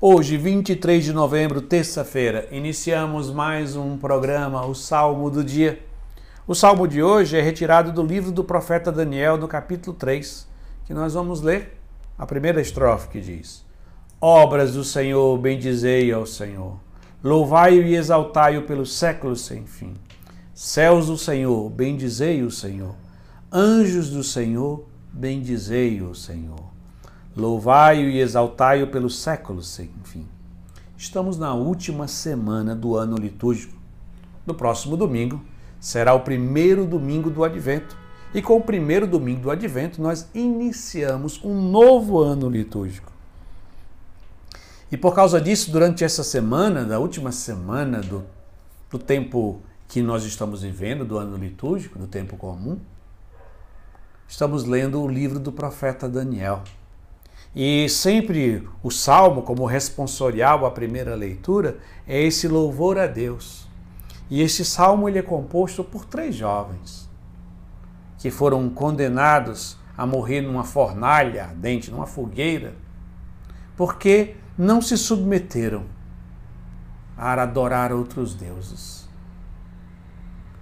Hoje, 23 de novembro, terça-feira, iniciamos mais um programa, o Salmo do Dia. O salmo de hoje é retirado do livro do profeta Daniel, no capítulo 3, que nós vamos ler a primeira estrofe que diz: Obras do Senhor, bendizei ao Senhor. Louvai-o e exaltai-o pelos séculos sem fim. Céus do Senhor, bendizei o Senhor. Anjos do Senhor, bendizei o Senhor. Louvai-o e exaltai-o pelos séculos sem fim. Estamos na última semana do ano litúrgico. No próximo domingo será o primeiro domingo do Advento. E com o primeiro domingo do Advento, nós iniciamos um novo ano litúrgico. E por causa disso, durante essa semana, da última semana do, do tempo que nós estamos vivendo, do ano litúrgico, do tempo comum, estamos lendo o livro do profeta Daniel. E sempre o salmo, como responsorial à primeira leitura, é esse louvor a Deus. E esse salmo ele é composto por três jovens que foram condenados a morrer numa fornalha ardente, numa fogueira, porque não se submeteram a adorar outros deuses.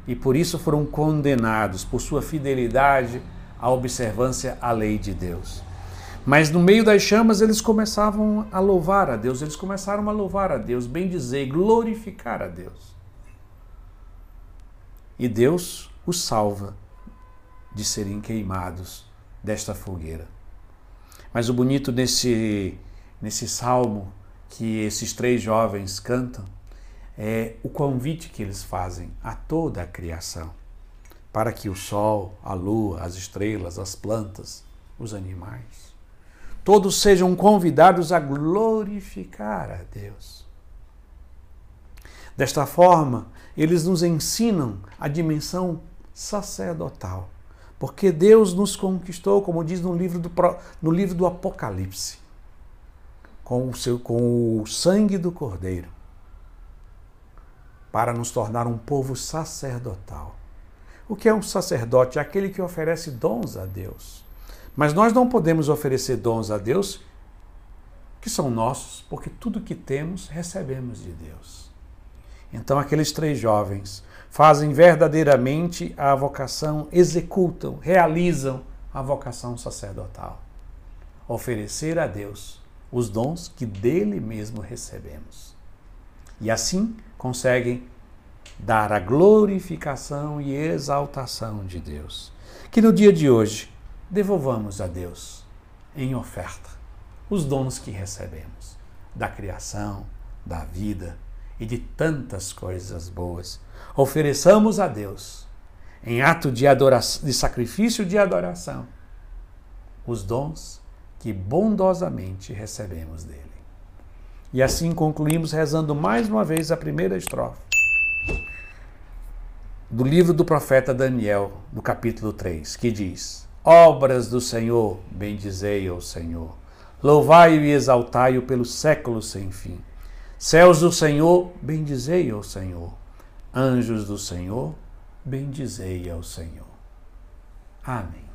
E por isso foram condenados por sua fidelidade à observância à lei de Deus. Mas no meio das chamas eles começavam a louvar a Deus, eles começaram a louvar a Deus, bem dizer, glorificar a Deus. E Deus os salva de serem queimados desta fogueira. Mas o bonito nesse, nesse salmo que esses três jovens cantam é o convite que eles fazem a toda a criação, para que o sol, a lua, as estrelas, as plantas, os animais, todos sejam convidados a glorificar a Deus. Desta forma, eles nos ensinam a dimensão sacerdotal, porque Deus nos conquistou, como diz no livro do, no livro do Apocalipse, com o, seu, com o sangue do Cordeiro, para nos tornar um povo sacerdotal. O que é um sacerdote? É aquele que oferece dons a Deus. Mas nós não podemos oferecer dons a Deus que são nossos, porque tudo que temos recebemos de Deus. Então, aqueles três jovens fazem verdadeiramente a vocação, executam, realizam a vocação sacerdotal. Oferecer a Deus os dons que dele mesmo recebemos. E assim conseguem dar a glorificação e exaltação de Deus. Que no dia de hoje devolvamos a Deus em oferta os dons que recebemos da criação, da vida e de tantas coisas boas. Ofereçamos a Deus em ato de, adoração, de sacrifício de adoração os dons que bondosamente recebemos dele. E assim concluímos rezando mais uma vez a primeira estrofe do livro do profeta Daniel, no capítulo 3, que diz: Obras do Senhor, bendizei ao Senhor. Louvai-o e exaltai-o pelos séculos sem fim. Céus do Senhor, bendizei ao Senhor. Anjos do Senhor, bendizei ao Senhor. Amém.